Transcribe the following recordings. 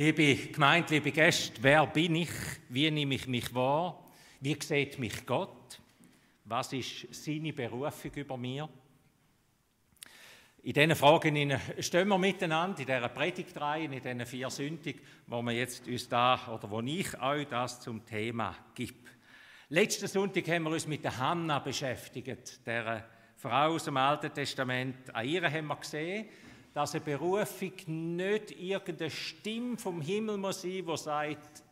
Liebe Gemeinde, liebe Gäste, wer bin ich? Wie nehme ich mich wahr? Wie sieht mich Gott? Was ist seine Berufung über mir? In diesen Fragen stehen wir miteinander in dieser Predigtreihe, in diesen vier Sündigen, wo wir jetzt uns da oder wo ich euch das zum Thema gebe. Letzten Sonntag haben wir uns mit der Hanna beschäftigt, der Frau aus dem Alten Testament. An ihr haben wir gesehen, dass eine Berufung nicht irgendeine Stimme vom Himmel muss sein, die sagt,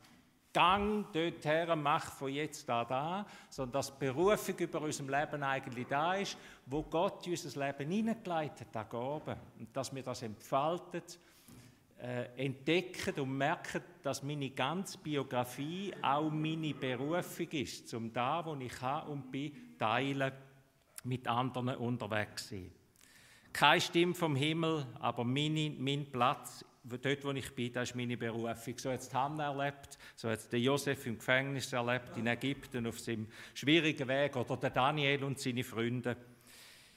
Gang dorthin, mach von jetzt da da, sondern dass die Berufung über unserem Leben eigentlich da ist, wo Gott in unser Leben hineingeleitet hat, oben. Und dass wir das entfalten, äh, entdecken und merken, dass meine ganze Biografie auch meine Berufung ist, zum da, wo ich habe und bin, teilen, mit anderen unterwegs sein. Keine Stimme vom Himmel, aber meine, mein Platz, dort wo ich bin, das ist meine Berufung. So hat es Hannah erlebt, so hat es Josef im Gefängnis erlebt, in Ägypten auf seinem schwierigen Weg, oder der Daniel und seine Freunde.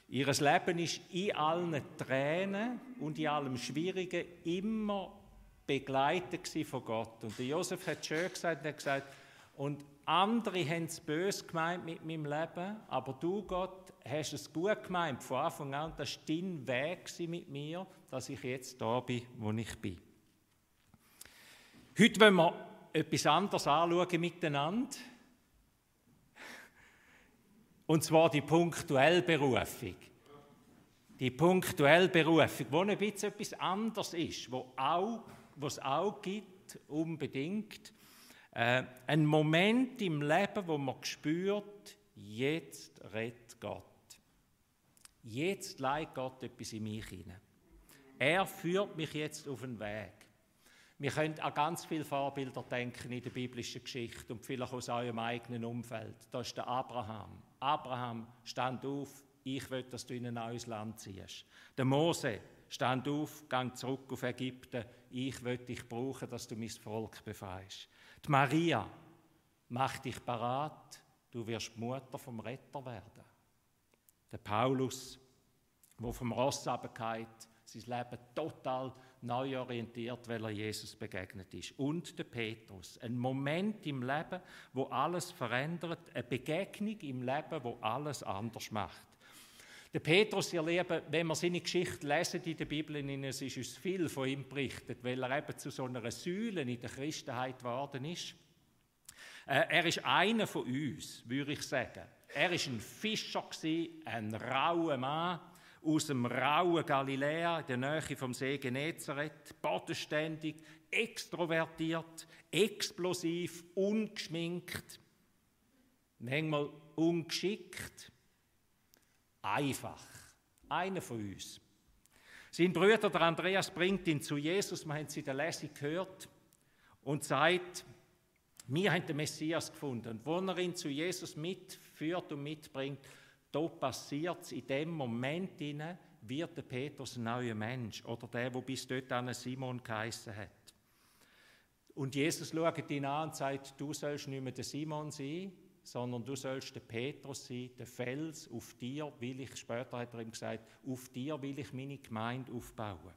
Ihr Leben ist in allen Tränen und in allem Schwierigen immer begleitet von Gott. Und der Josef hat schön gesagt, er hat gesagt, und andere haben es böse gemeint mit meinem Leben, aber du, Gott, hast es gut gemeint von Anfang an. Das war dein Weg mit mir, dass ich jetzt da bin, wo ich bin. Heute wollen wir etwas anderes anschauen miteinander. Und zwar die punktuelle Berufung. Die punktuelle Berufung, wo ein bisschen etwas anderes ist, wo, auch, es auch gibt, unbedingt. Äh, ein Moment im Leben, wo man spürt, jetzt redet Gott. Jetzt leitet Gott etwas in mich hinein. Er führt mich jetzt auf den Weg. Wir können an ganz viele Vorbilder denken in der biblischen Geschichte und vielleicht aus eurem eigenen Umfeld. Da ist der Abraham. Abraham stand auf, ich will, dass du in ein neues Land ziehst. Der Mose stand auf, gang zurück auf Ägypten, ich will dich brauchen, dass du mein Volk befreist. Die Maria, mach dich parat, du wirst Mutter vom Retter werden. Der Paulus, wo vom Ross runtergeht, sein Leben total neu orientiert, weil er Jesus begegnet ist. Und der Petrus, ein Moment im Leben, wo alles verändert, eine Begegnung im Leben, wo alles anders macht. Der Petrus, ihr Lieben, wenn wir seine Geschichte lesen in der Bibel, es ist uns viel von ihm berichtet, weil er eben zu so einer Säule in der Christenheit geworden ist. Äh, er ist einer von uns, würde ich sagen. Er ist ein Fischer, ein rauer Mann aus dem rauen Galiläa, in der Nähe vom See Genezareth, bodenständig, extrovertiert, explosiv, ungeschminkt, manchmal ungeschickt, einfach. Einer von uns. Sein Bruder, der Andreas, bringt ihn zu Jesus, wir haben es in der Lesung gehört, und sagt, wir haben den Messias gefunden. Und wo er ihn zu Jesus mitführt und mitbringt, da passiert es in dem Moment hinein, wird der Petrus ein neuer Mensch oder der, wo bis dort an Simon geheißen hat. Und Jesus schaut ihn an und sagt, du sollst nicht mehr der Simon sein, sondern du sollst der Petrus sein, der Fels, auf dir will ich, später hat er ihm gesagt, auf dir will ich meine Gemeinde aufbauen.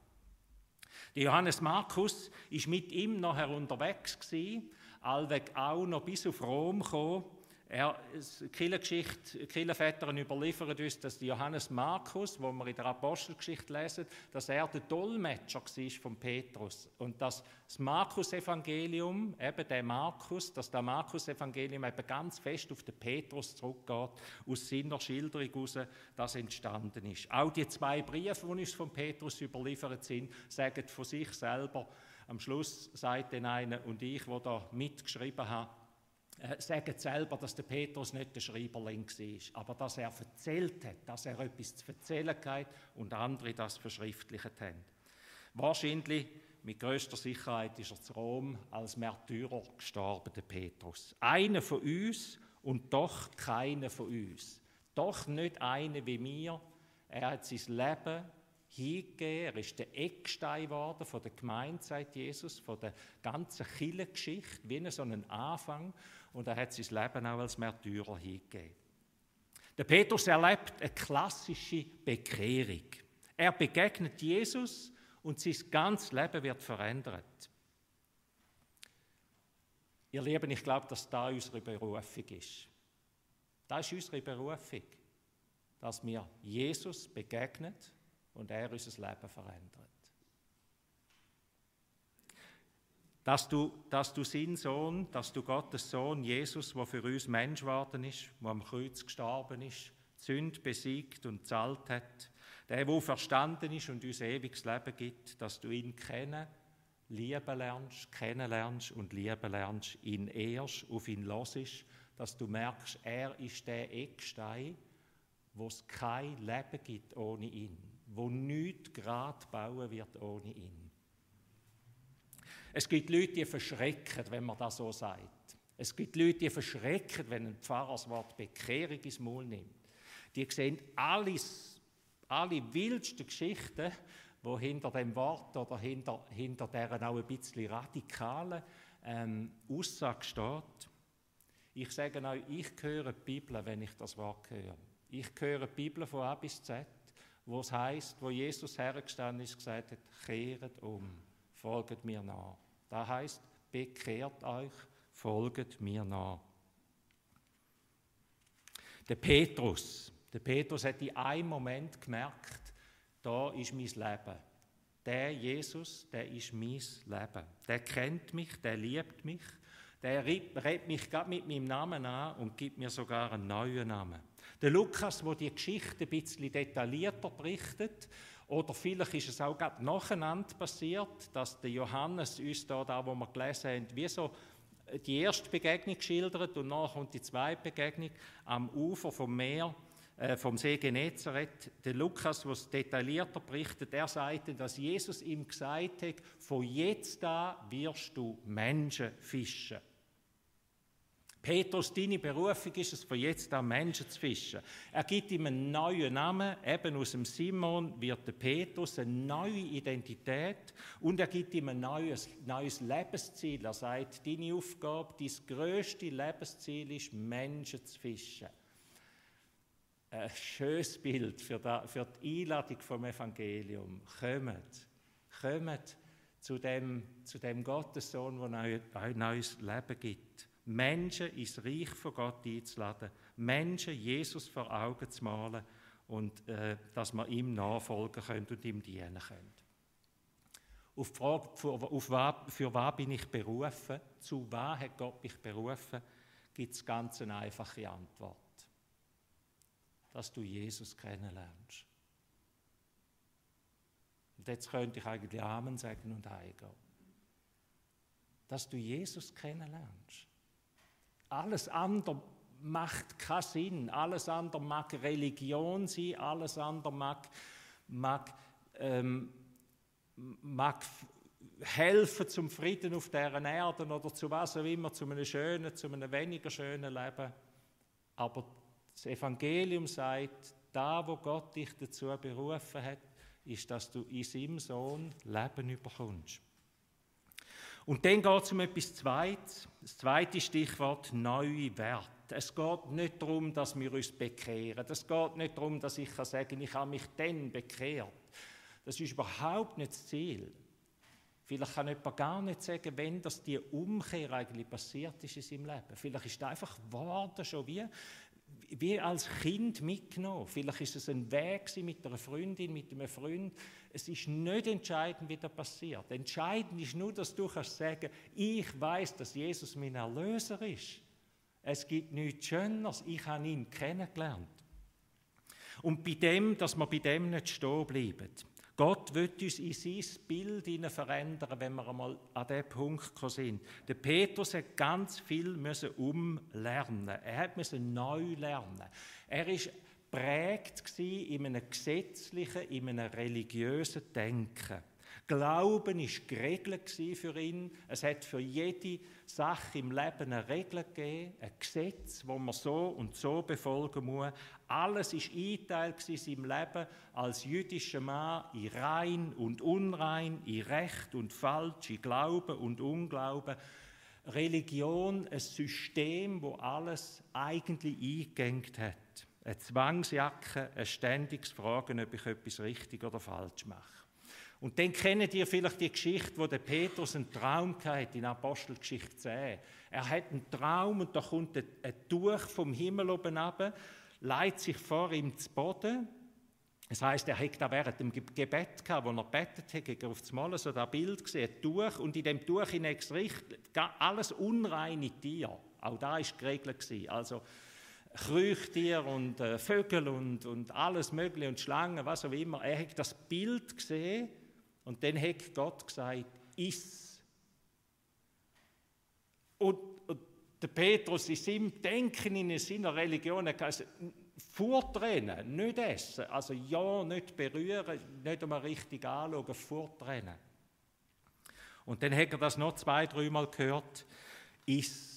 Der Johannes Markus ist mit ihm nachher unterwegs gewesen, allweg auch noch bis auf Rom gekommen er, die Kirchenväter überliefern uns, dass Johannes Markus, wo wir in der Apostelgeschichte lesen, dass er der Dolmetscher war von Petrus und dass das Markus-Evangelium, eben der Markus, dass der Markus-Evangelium eben ganz fest auf den Petrus zurückgeht, aus seiner Schilderung heraus, das entstanden ist. Auch die zwei Briefe, die uns von Petrus überliefert sind, sagen von sich selber, am Schluss sagt den einen und ich, wo da mitgeschrieben habe, äh, sagen selber, dass der Petrus nicht der Schreiberling war, aber dass er erzählt hat, dass er etwas zu erzählen hat und andere das verschriftlicht haben. Wahrscheinlich, mit größter Sicherheit, ist er zu Rom als Märtyrer gestorben, der Petrus. Einer von uns und doch keiner von uns. Doch nicht einer wie mir. Er hat sein Leben hingegeben. Er ist der Eckstein geworden von der Gemeinde, sagt Jesus, von der ganzen Kirchengeschichte, wie so einen Anfang und er hat sein Leben auch als Märtyrer hingegeben. Der Petrus erlebt eine klassische Bekehrung. Er begegnet Jesus und sein ganzes Leben wird verändert. Ihr Lieben, ich glaube, dass da unsere Berufung ist. Das ist unsere Berufung, dass wir Jesus begegnen und er unser Leben verändert. Dass du, dass du sein Sohn, dass du Gottes Sohn Jesus, der für uns Mensch geworden ist, der am Kreuz gestorben ist, Sünde besiegt und zahlt hat, der, der verstanden ist und uns ewiges Leben gibt, dass du ihn kennen, lieben lernst, kennenlernst und lieben lernst, ihn ehrst, auf ihn los ist, dass du merkst, er ist der Eckstein, wo es kein Leben gibt ohne ihn, wo nichts gerade bauen wird ohne ihn. Es gibt Leute, die verschrecken, wenn man das so sagt. Es gibt Leute, die verschrecken, wenn ein Pfarrer das Wort Bekehrung ins Maul nimmt. Die sehen alles, alle wildsten Geschichten, wo hinter dem Wort oder hinter, hinter deren auch ein bisschen radikalen ähm, Aussage steht. Ich sage euch, ich höre die Bibel, wenn ich das Wort höre. Ich höre die Bibel von A bis Z, wo es heißt, wo Jesus hergestanden ist, gesagt hat, kehret um, folget mir nach. Das heißt, bekehrt euch, folget mir nach. Der Petrus, der Petrus hat in einem Moment gemerkt, da ist mein Leben. Der Jesus, der ist mein Leben. Der kennt mich, der liebt mich, der redet mich gerade mit meinem Namen an und gibt mir sogar einen neuen Namen. Der Lukas, wo die Geschichte ein bisschen detaillierter berichtet, oder vielleicht ist es auch gerade nacheinander passiert, dass der Johannes uns da, da wo wir gelesen haben, wie so die erste Begegnung schildert und nachher kommt die zweite Begegnung am Ufer vom Meer äh, vom See Genezareth, der Lukas, was detaillierter berichtet, er sagte, dass Jesus ihm gesagt hat, von jetzt an wirst du Menschen fischen. Petrus, deine Berufung ist es, von jetzt an Menschen zu fischen. Er gibt ihm einen neuen Namen, eben aus dem Simon wird der Petrus eine neue Identität und er gibt ihm ein neues, neues Lebensziel. Er sagt, deine Aufgabe, dein größte Lebensziel ist, Menschen zu fischen ein schönes Bild für die, Einladung vom Evangelium. Kommt, kommt zu dem, zu dem Gottessohn, der ein neues Leben gibt. Menschen ins Reich von Gott einzuladen, Menschen Jesus vor Augen zu malen und äh, dass wir ihm nachfolgen können und ihm dienen können. Auf die Frage, für, auf was, für was bin ich berufen, zu was hat Gott mich berufen, gibt es ganz eine einfache Antwort dass du Jesus kennenlernst. Und jetzt könnte ich eigentlich Amen sagen und heimgehen. Dass du Jesus kennenlernst. Alles andere macht keinen Sinn. Alles andere mag Religion sein, alles andere mag, mag, ähm, mag helfen zum Frieden auf deren Erden oder zu was auch immer, zu einem schönen, zu einem weniger schönen Leben. Aber das Evangelium sagt, da, wo Gott dich dazu berufen hat, ist, dass du in seinem Sohn Leben überkommst. Und dann geht es um etwas Zweites. Das zweite Stichwort neue Werte. Es geht nicht darum, dass wir uns bekehren. Es geht nicht darum, dass ich sagen kann, ich habe mich dann bekehrt. Das ist überhaupt nicht das Ziel. Vielleicht kann jemand gar nicht sagen, wenn das die Umkehr eigentlich passiert ist in seinem Leben. Vielleicht ist es einfach geworden, schon wie, wie als Kind mitgenommen. Vielleicht ist es ein Weg mit einer Freundin, mit einem Freund. Es ist nicht entscheidend, wie das passiert. Entscheidend ist nur, dass du kannst sagen, ich weiß, dass Jesus mein Erlöser ist. Es gibt nichts Schöneres. Ich habe ihn kennengelernt. Und bei dem, dass wir bei dem nicht stehen bleiben. Gott wird uns in sein Bild verändern, wenn wir einmal an diesen Punkt sind. Der Petrus hat ganz viel müssen umlernen. Er hat müssen neu lernen. Er ist prägt in einem gesetzlichen, in einem religiösen Denken. Glauben ist geregelt für ihn. Es hat für jede Sache im Leben eine Regel gegeben, ein Gesetz, wo man so und so befolgen muss. Alles ist eingeteilt in seinem Leben als jüdischer Mann in rein und unrein, in recht und falsch, in Glauben und Unglauben. Religion, ein System, wo alles eigentlich eingängt hat. Eine Zwangsjacke, ein ständiges Fragen, ob ich etwas richtig oder falsch mache. Und dann kennt ihr vielleicht die Geschichte, wo der Petrus einen Traum hatte in Apostelgeschichte 10. Er hat einen Traum und da kommt ein, ein Tuch vom Himmel oben ab, leitet sich vor ihm zu Boden. Das heißt, er hat da während dem Gebet gehabt, wo er betet hat, auf das Mal so das Bild gesehen, ein Tuch und in dem Tuch hinein alles unreine Tiere. Auch da ist geregelt Also Krüchtier und äh, Vögel und, und alles Mögliche und Schlangen, was auch immer. Er hat das Bild gesehen und dann hat Gott gesagt, iss. Und, und der Petrus in seinem Denken, in seiner Religion, hat gesagt, vortrennen, nicht essen. Also ja, nicht berühren, nicht einmal richtig anschauen, vortrennen. Und dann hat er das noch zwei, dreimal gehört, iss.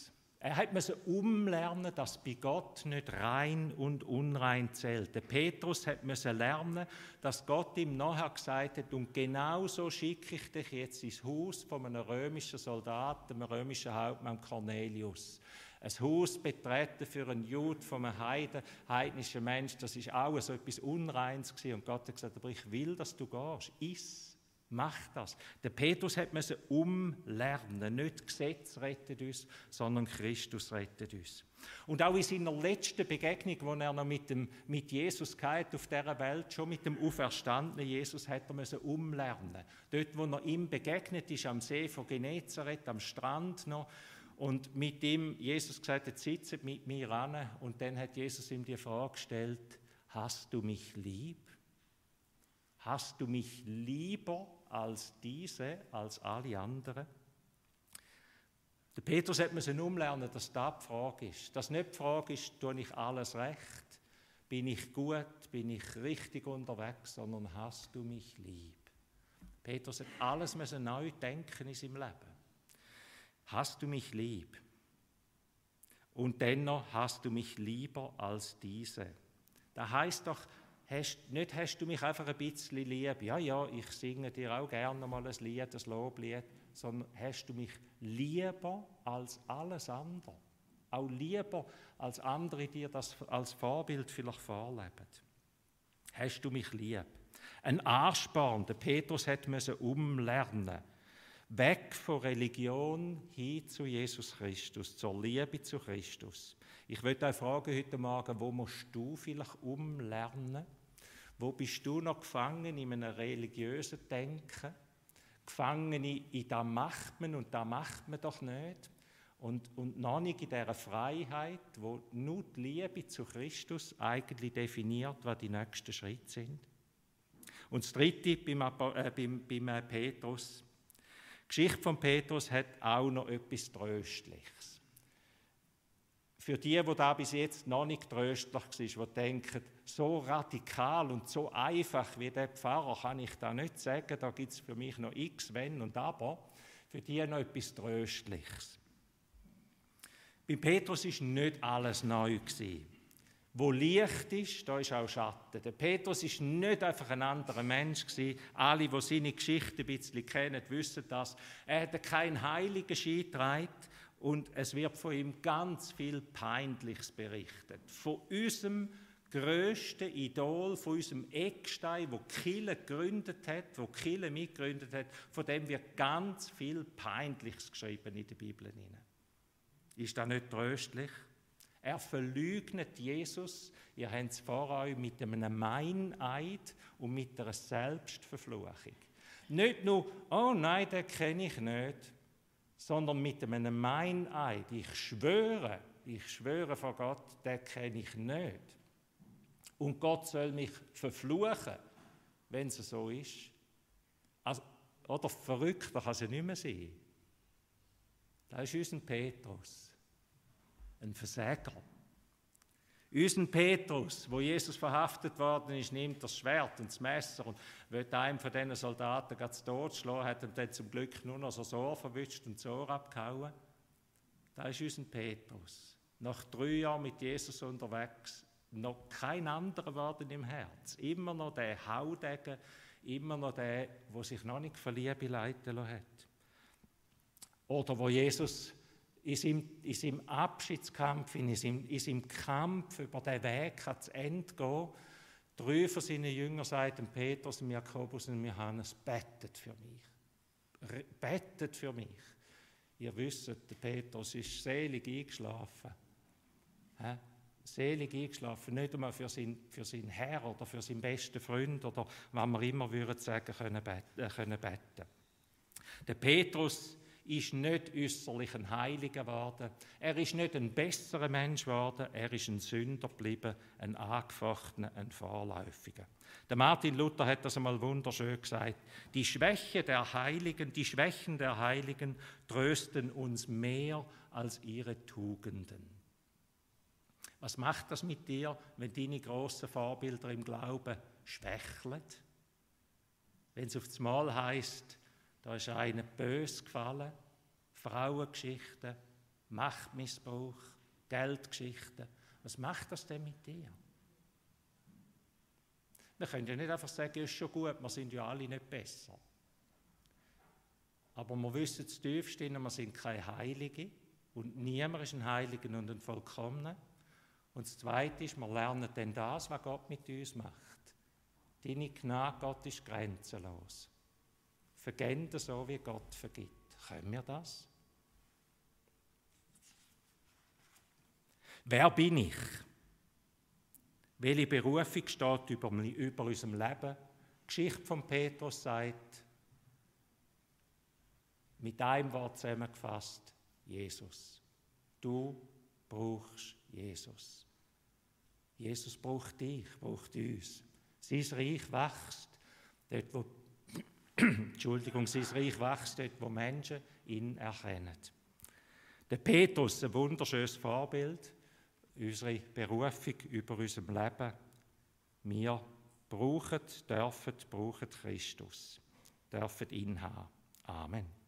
Er hat müssen umlernen, dass bei Gott nicht rein und unrein zählt. Der Petrus hat müssen lernen, dass Gott ihm nachher gesagt hat, und genau so schicke ich dich jetzt ins Haus von einem römischen Soldaten, einem römischen Hauptmann Cornelius. Ein Haus betreten für einen Jud von einem Heiden, heidnischen Mensch, das ist auch so etwas Unreins gewesen. Und Gott hat gesagt, aber ich will, dass du gehst. Iss. Mach das. Der Petrus hat müssen umlernen. Nicht Gesetz rettet uns, sondern Christus rettet uns. Und auch in seiner letzten Begegnung, wo er noch mit, dem, mit Jesus hatte auf dieser Welt, schon mit dem auferstandenen Jesus, hat er müssen umlernen. Dort, wo er ihm begegnet ist, am See von Genezareth, am Strand noch, und mit ihm Jesus gesagt hat, sitze mit mir an. Und dann hat Jesus ihm die Frage gestellt, hast du mich lieb? Hast du mich lieber als diese, als alle anderen? Der Petrus hat müssen umlernen, dass das die Frage ist. Dass nicht die Frage ist, tue ich alles recht? Bin ich gut? Bin ich richtig unterwegs? Sondern hast du mich lieb? Petrus hat alles müssen neu denken in seinem Leben. Hast du mich lieb? Und dennoch hast du mich lieber als diese. Da heißt doch, hast, nicht hast du mich einfach ein bisschen lieb, ja, ja, ich singe dir auch gerne mal ein Lied, ein Loblied, sondern hast du mich lieber als alles andere. Auch lieber als andere dir das als Vorbild vielleicht vorleben. Hast du mich lieb? Ein Arschborn, der Petrus hat müssen umlernen. Weg von Religion hin zu Jesus Christus, zur Liebe zu Christus. Ich würde euch fragen heute Morgen, wo musst du vielleicht umlernen? Wo bist du noch gefangen in einem religiösen Denken? Gefangen in, da macht man und da macht man doch nicht. Und, und noch nicht in dieser Freiheit, wo nur die Liebe zu Christus eigentlich definiert, was die nächsten Schritte sind. Und das Dritte beim, äh, beim, beim äh, Petrus. Die Geschichte von Petrus hat auch noch etwas Tröstliches. Für die, die da bis jetzt noch nicht tröstlich war, die denken, so radikal und so einfach wie der Pfarrer kann ich da nicht sagen, da gibt es für mich noch x, wenn und aber, für die noch etwas Tröstliches. Bei Petrus ist nicht alles neu gewesen. Wo Licht ist, da ist auch Schatten. Der Petrus ist nicht einfach ein anderer Mensch gewesen. Alle, die seine Geschichte ein bisschen kennen, wissen das. Er hatte keinen heiligen Schein und es wird von ihm ganz viel Peinliches berichtet. Von unserem größten Idol, von unserem Eckstein, wo Kille gegründet hat, wo Kille mitgegründet hat, von dem wird ganz viel Peinliches geschrieben in der Bibel. Ist das nicht tröstlich? Er verleugnet Jesus, ihr habt es vor euch, mit einem Meineid und mit einer Selbstverfluchung. Nicht nur, oh nein, den kenne ich nicht, sondern mit einem Meineid. Ich schwöre, ich schwöre vor Gott, den kenne ich nicht. Und Gott soll mich verfluchen, wenn es so ist. Also, oder verrückter kann es ja nicht mehr sein. Da ist unser Petrus, ein Versäger. Unseren Petrus, wo Jesus verhaftet worden ist, nimmt das Schwert und das Messer und will einem von diesen Soldaten ganz tot schlagen, hat ihm dann zum Glück nur noch so das Ohr verwischt und das Ohr abgehauen. Da ist unser Petrus. Nach drei Jahren mit Jesus unterwegs, noch kein anderer worden im Herz. Immer noch der Haudegen, immer noch der, wo sich noch nicht verlieben leiten hat. Oder wo Jesus in seinem, in seinem Abschiedskampf, in seinem, in seinem Kampf über den Weg ans Ende gehen, Drei von seinen Jüngern sagten, Petrus, Jakobus und Johannes, bettet für mich. Bettet für mich. Ihr wisst, der Petrus ist selig eingeschlafen. He? Selig eingeschlafen, nicht einmal für, sein, für seinen Herr oder für seinen besten Freund oder was wir immer würden sagen können, beten. Äh, können beten. Der Petrus ist nicht äußerlich ein Heiliger geworden. Er ist nicht ein besserer Mensch geworden. Er ist ein Sünder geblieben, ein angefochtener, ein Vorläufiger. Der Martin Luther hat das einmal wunderschön gesagt. Die Schwäche der Heiligen, die Schwächen der Heiligen trösten uns mehr als ihre Tugenden. Was macht das mit dir, wenn deine großen Vorbilder im Glauben schwächeln? Wenn es auf das Mal heißt, da ist einer bös gefallen, Frauengeschichten, Machtmissbrauch, Geldgeschichten. Was macht das denn mit dir? Wir können ja nicht einfach sagen, ist schon gut, wir sind ja alle nicht besser. Aber wir wissen das tiefste, wir sind keine Heilige und niemand ist ein Heiliger und ein Vollkommener. Und das Zweite ist, wir lernen dann das, was Gott mit uns macht. Deine Gnade Gott ist grenzenlos. Vergende so, wie Gott vergibt. Können wir das? Wer bin ich? Welche Berufung steht über, über unserem Leben? Die Geschichte von Petrus sagt, mit einem Wort zusammengefasst, Jesus. Du brauchst Jesus. Jesus braucht dich, braucht uns. Sein Reich wächst, dort wo, Entschuldigung, sein Reich wächst, dort wo Menschen ihn erkennen. Der Petrus, ein wunderschönes Vorbild, unsere Berufung über unserem Leben. Wir brauchen, dürfen, brauchen Christus, dürfen ihn haben. Amen.